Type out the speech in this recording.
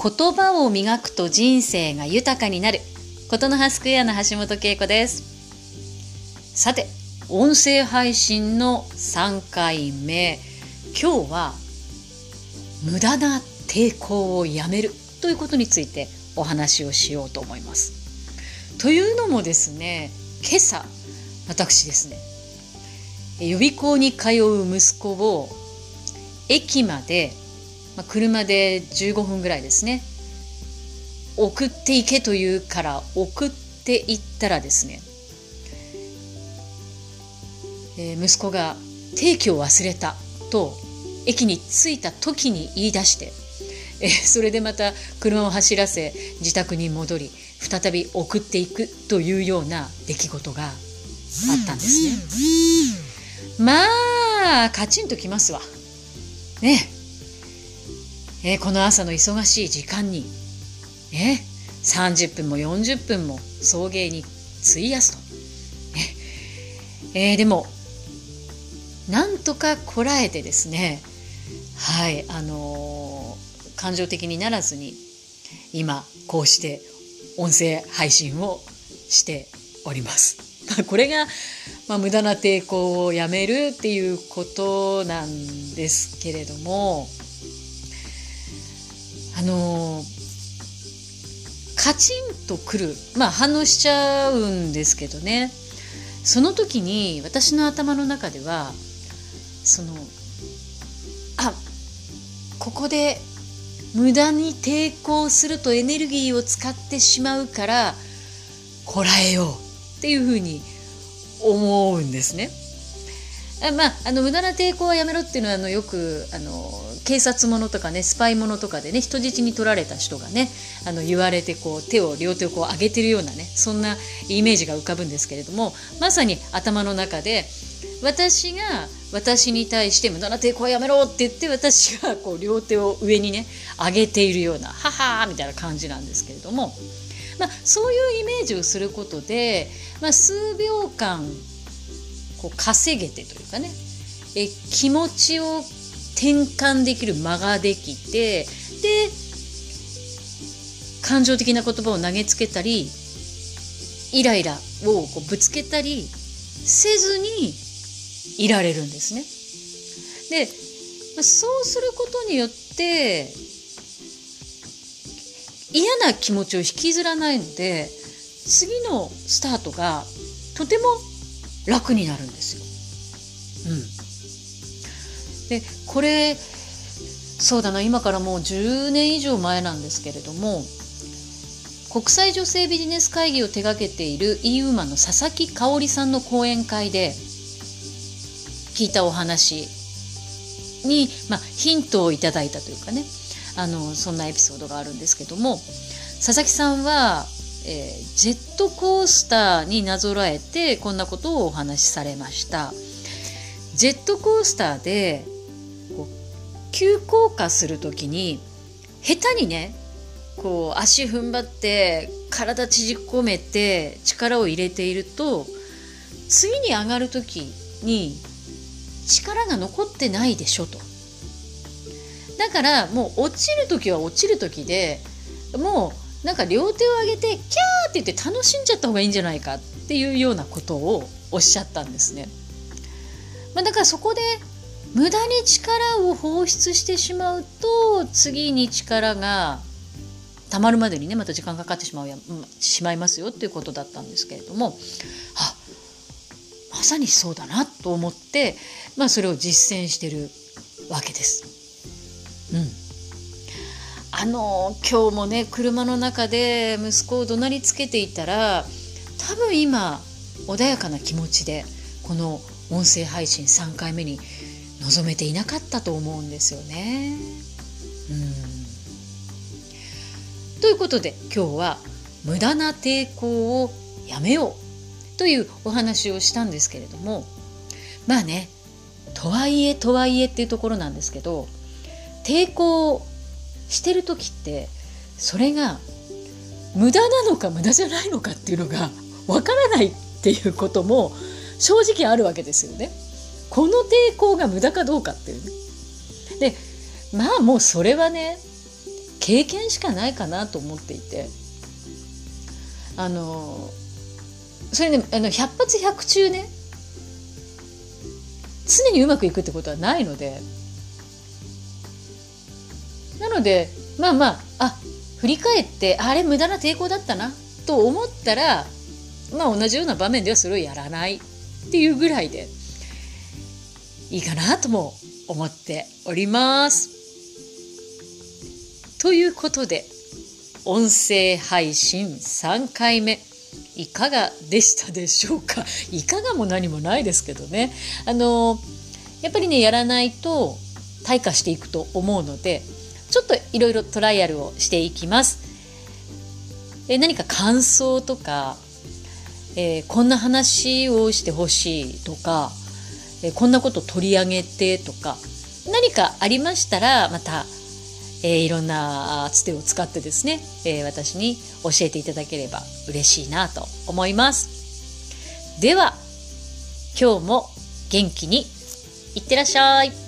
言葉を磨くと人生が豊かになる。ことの葉スクエアの橋本恵子です。さて音声配信の3回目。今日は無駄な抵抗をやめる。ということについてお話をしようと思います。というのもですね今朝私ですね予備校に通う息子を駅まで、まあ、車で15分ぐらいですね送っていけというから送っていったらですね、えー、息子が定期を忘れたと駅に着いた時に言い出して、えー、それでまた車を走らせ自宅に戻り再び送っていくというような出来事があったんですね。まあカチンときますわ。ねえー、この朝の忙しい時間にね30分も40分も送迎に費やすと。えー、でもなんとかこらえてですねはいあのー、感情的にならずに今こうして音声配信をしております。これが、まあ、無駄な抵抗をやめるっていうことなんですけれどもあのカチンとくるまあ反応しちゃうんですけどねその時に私の頭の中ではそのあここで無駄に抵抗するとエネルギーを使ってしまうからこらえようっていうふうに思うんですね。あまあ、あの無駄な抵抗はやめろっていうのはあのよくあの警察ものとかねスパイものとかでね人質に取られた人がねあの言われてこう手を両手をこう上げてるようなねそんなイメージが浮かぶんですけれどもまさに頭の中で私が私に対して無駄な抵抗はやめろって言って私がこう両手を上にね上げているような「ははーみたいな感じなんですけれども、まあ、そういうイメージをすることで、まあ、数秒間こう稼げてというかねえ気持ちを転換できる間ができてで感情的な言葉を投げつけたりイライラをこうぶつけたりせずにいられるんですね。でそうすることによって嫌な気持ちを引きずらないので次のスタートがとても楽になるんですよ。うん、でこれそうだな今からもう10年以上前なんですけれども国際女性ビジネス会議を手掛けている e ウーマンの佐々木香織さんの講演会で聞いたお話に、まあ、ヒントをいただいたというかねあのそんなエピソードがあるんですけども佐々木さんは、えー、ジェットコースターになぞらえてこんなことをお話しされました。ジェットコースターでこう急降下する時に下手にねこう足踏ん張って体縮こめて力を入れていると次に上がる時に力が残ってないでしょと。だからもう落ちる時は落ちる時でもうなんか両手を上げてキャーって言って楽しんじゃった方がいいんじゃないかっていうようなことをおっしゃったんですね。まあ、だからそこで無駄に力を放出してしまうと次に力がたまるまでにねまた時間かかってしまうやしまいますよっていうことだったんですけれどもあまさにそうだなと思って、まあ、それを実践してるわけです。うん、あの今日もね車の中で息子を怒鳴りつけていたら多分今穏やかな気持ちでこの音声配信3回目に臨めていなかったと思うんですよね。うんということで今日は無駄な抵抗をやめようというお話をしたんですけれどもまあねとはいえとはいえっていうところなんですけど抵抗してる時ってそれが無駄なのか無駄じゃないのかっていうのがわからないっていうことも正直あるわけですよね。この抵抗が無駄かどうかっていうね。でまあもうそれはね経験しかないかなと思っていてあのそれねあの百発百中ね常にうまくいくってことはないのでのでまあまああ振り返ってあれ無駄な抵抗だったなと思ったらまあ同じような場面ではそれをやらないっていうぐらいでいいかなとも思っております。ということで音声配信3回目いかがでしたでしょうか？いかがも何もないですけどねあのやっぱりねやらないと退化していくと思うのでちょっといろいろトライアルをしていきますえ何か感想とか、えー、こんな話をしてほしいとか、えー、こんなこと取り上げてとか何かありましたらまたえー、いろんなつてを使ってですね、え、私に教えていただければ嬉しいなと思います。では、今日も元気にいってらっしゃい。